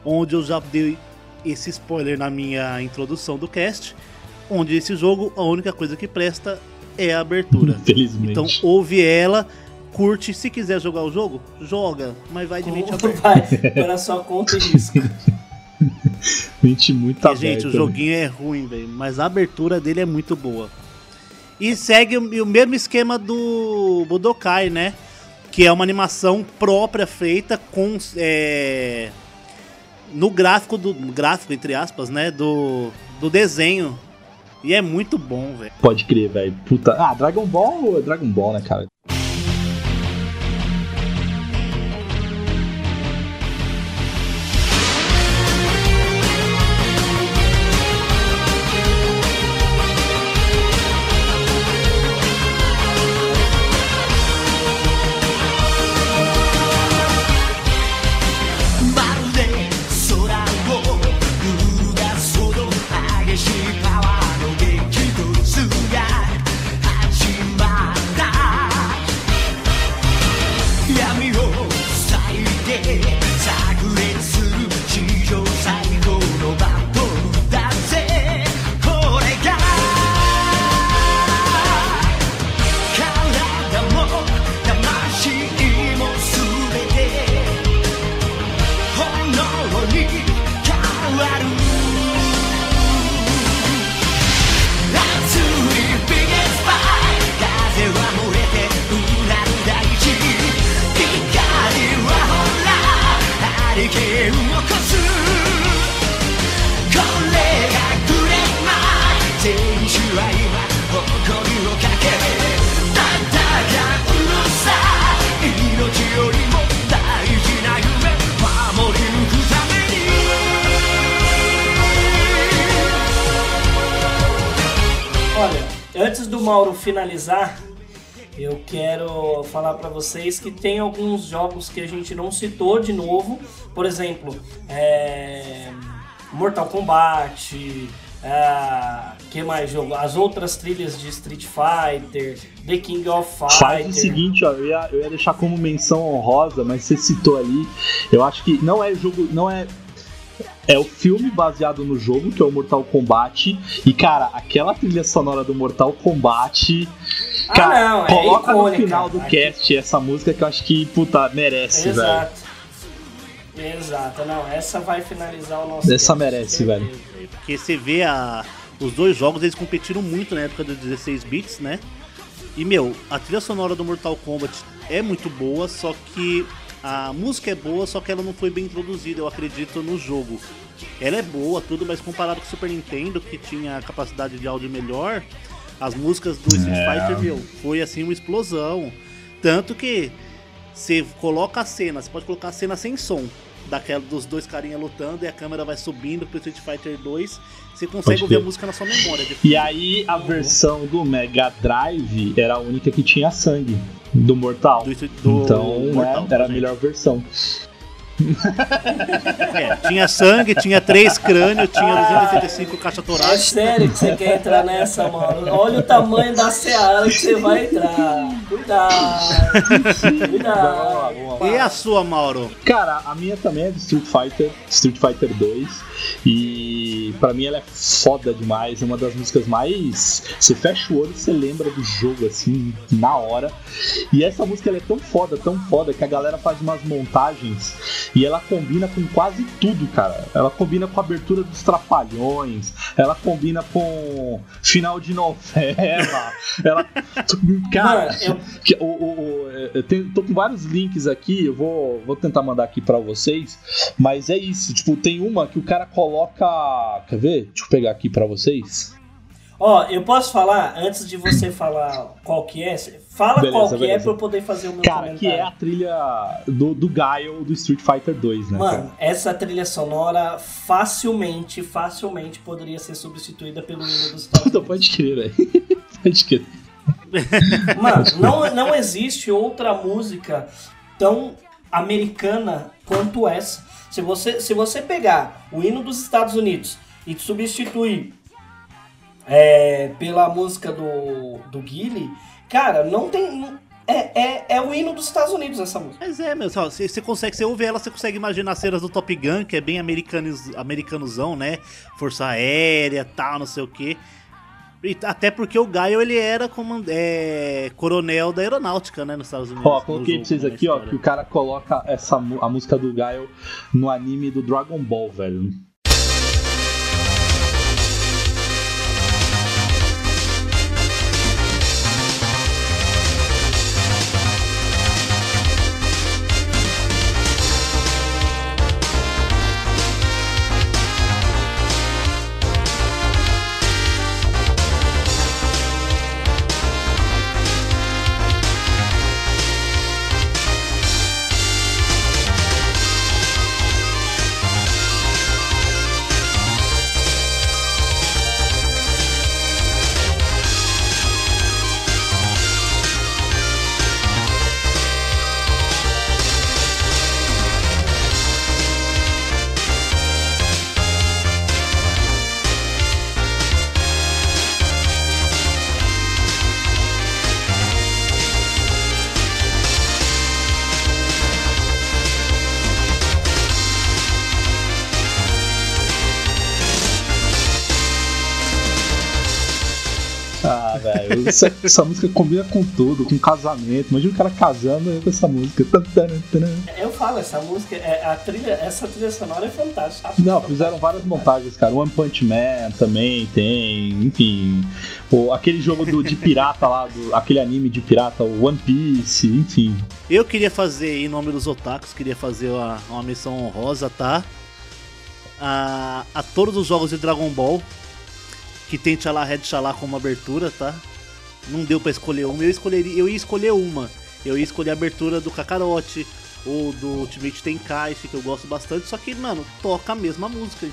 onde eu já dei esse spoiler na minha introdução do cast, onde esse jogo a única coisa que presta é a abertura. Infelizmente. Então ouve ela, curte, se quiser jogar o jogo, joga, mas vai de mente aberta. Vai, para sua conta e risco. Mente muito Porque, aberta. gente, o né? joguinho é ruim, velho, mas a abertura dele é muito boa. E segue o, o mesmo esquema do Budokai, né? Que é uma animação própria feita com. é, no gráfico do. Gráfico, entre aspas, né? Do, do desenho. E é muito bom, velho. Pode crer, velho. Puta. Ah, Dragon Ball é Dragon Ball, né, cara? 闇を塞いで finalizar, eu quero falar pra vocês que tem alguns jogos que a gente não citou de novo. Por exemplo, é, Mortal Kombat, é, que mais jogo? As outras trilhas de Street Fighter, The King of Faz Fighter. o seguinte, ó, eu ia, eu ia deixar como menção honrosa, mas você citou ali. Eu acho que não é jogo. Não é. É o filme baseado no jogo, que é o Mortal Kombat. E, cara, aquela trilha sonora do Mortal Kombat. Ah, Cara, não, é coloca no icônica. final do Aqui- cast essa música que eu acho que, puta, merece, velho. Exato. Exato, não, essa vai finalizar o nosso. Essa cast, merece, velho. Porque você vê a, os dois jogos, eles competiram muito na época dos 16 bits, né? E, meu, a trilha sonora do Mortal Kombat é muito boa, só que a música é boa, só que ela não foi bem introduzida, eu acredito, no jogo. Ela é boa, tudo, mas comparado com o Super Nintendo, que tinha capacidade de áudio melhor, as músicas do Street É. Fighter, meu, foi assim uma explosão. Tanto que você coloca a cena, você pode colocar a cena sem som, daquela dos dois carinha lutando e a câmera vai subindo pro Street Fighter 2, você consegue ouvir a música na sua memória. depois. E aí a versão do Mega Drive era a única que tinha sangue do Mortal. Do do então, né, Mortal, era a melhor versão. É, tinha sangue, tinha três crânios, tinha 285 caixa É torácica. sério que você quer entrar nessa, mano? Olha o tamanho da seara que você vai entrar. Cuidado. Cuidado. E a sua, Mauro? Cara, a minha também é de Street Fighter, Street Fighter 2. E pra mim ela é foda demais, é uma das músicas mais. Você fecha o olho e você lembra do jogo assim, na hora. E essa música ela é tão foda, tão foda, que a galera faz umas montagens e ela combina com quase tudo, cara. Ela combina com a abertura dos Trapalhões, ela combina com final de novela. ela. Cara, Mano, eu- o, o- o- eu tenho- tô com vários links aqui, eu vou, vou tentar mandar aqui pra vocês, mas é isso, tipo, tem uma que o cara coloca, quer ver? Deixa eu pegar aqui pra vocês. Ó, eu posso falar, antes de você falar qual que é, fala Beleza, qual que é beleza. pra eu poder fazer o meu Cara, que comentário. é a trilha do, do Guile do Street Fighter 2, né? Mano, essa trilha sonora facilmente, facilmente poderia ser substituída pelo hino dos Estados Unidos. pode crer, velho. Pode crer. Mano, não, não existe outra música tão americana quanto essa. Se você, se você pegar o hino dos Estados Unidos e substituir é, pela música do, do Guile, cara, não tem. não- É, é, é o hino dos Estados Unidos essa música. Mas é, meu, só, você, você consegue, você ouve ela, você consegue imaginar as cenas do Top Gun, que é bem americanos, americanozão, né? Força aérea, tal, não sei o quê. E até porque o Gaio, ele era comand... é, coronel da aeronáutica, né, nos Estados Unidos. Ó, coloquei pra vocês aqui, ó, que o cara coloca essa, a música do Guile no anime do Dragon Ball, velho. Essa, essa música combina com tudo, com casamento. Imagina o cara casando com essa música. Tan, tan, tan. Eu falo, essa música, é, a trilha, essa trilha sonora é fantástica. Não, fizeram várias montagens, cara. One Punch Man também tem, enfim. O, aquele jogo do, de pirata lá, do, aquele anime de pirata, o One Piece, enfim. Eu queria fazer, em nome dos otakus, queria fazer uma, uma missão honrosa, tá? A, a todos os jogos de Dragon Ball que tem Tchala Red Tchala como abertura, tá? Não deu pra escolher uma, eu, escolheria, eu ia escolher uma. Eu ia escolher a abertura do Kakarote ou do Ultimate Tenkaichi, que eu gosto bastante, só que, mano, toca a mesma música em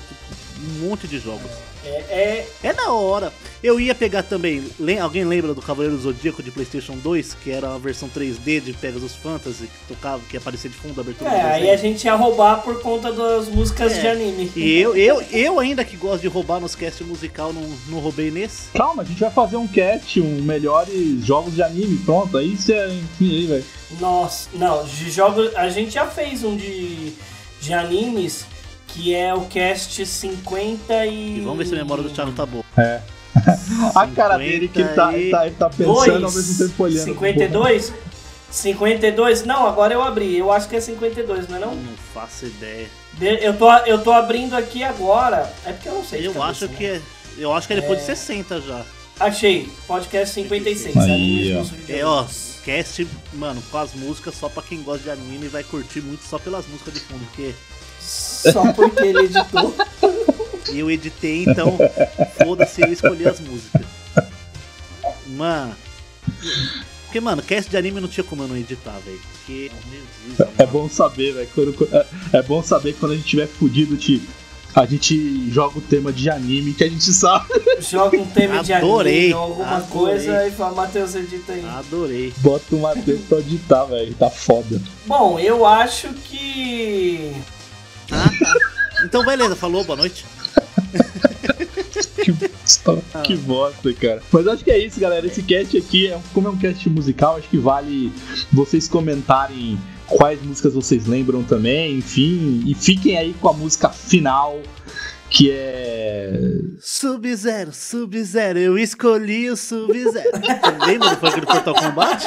um monte de jogos. É, é, É da hora. Eu ia pegar também. Alguém lembra do Cavaleiro do Zodíaco de PlayStation 2? Que era a versão 3D de Pegasus Fantasy, que tocava, que aparecia de fundo a abertura do é, aí desenho? a gente ia roubar por conta das músicas É. de anime. E eu, eu, eu ainda que gosto de roubar nos cast musical, não, não roubei nesse. Calma, a gente vai fazer um cast, um melhores jogos de anime, pronto. Aí você, enfim, aí, velho. Nossa, não, de jogos. A gente já fez um de, de animes que é o cast 50 e. E vamos ver se a memória do Thiago tá boa. É. A cara dele que ele tá, ele tá, ele tá pensando ao mesmo tempo olhando. 52? 52? Não, agora eu abri. Eu acho que é 52, não é não? Não faço ideia. De- Eu tô, eu tô abrindo aqui agora. É porque eu não sei. Eu cabeça, acho né? que é. Eu acho que é depois de 60 já. Achei. Podcast 56. Aí, ó. É, ó, cast, mano, com as músicas só pra quem gosta de anime vai curtir muito só pelas músicas de fundo, porque Só porque ele editou. eu editei, então foda-se eu escolhi as músicas. Mano. Porque, mano, cast de anime não tinha como eu não editar, velho. Porque. Meu Deus, É bom saber, velho. quando- É, é bom saber que quando a gente tiver fudido, te, a gente joga o tema de anime que a gente sabe. Joga um tema de Adorei, anime ou alguma adorei. coisa e fala, Matheus, edita aí. Adorei. Bota o Matheus pra editar, velho. Tá foda. Bom, eu acho que. Ah, tá. Então, beleza, falou, boa noite. Que bosta, que bosta, cara. Mas acho que é isso, galera. Esse cast aqui, é, como é um cast musical, acho que vale vocês comentarem quais músicas vocês lembram também, enfim. E fiquem aí com a música final, que é. Sub-Zero, Sub-Zero, eu escolhi o Sub-Zero. Lembra do funk do Portal Combate?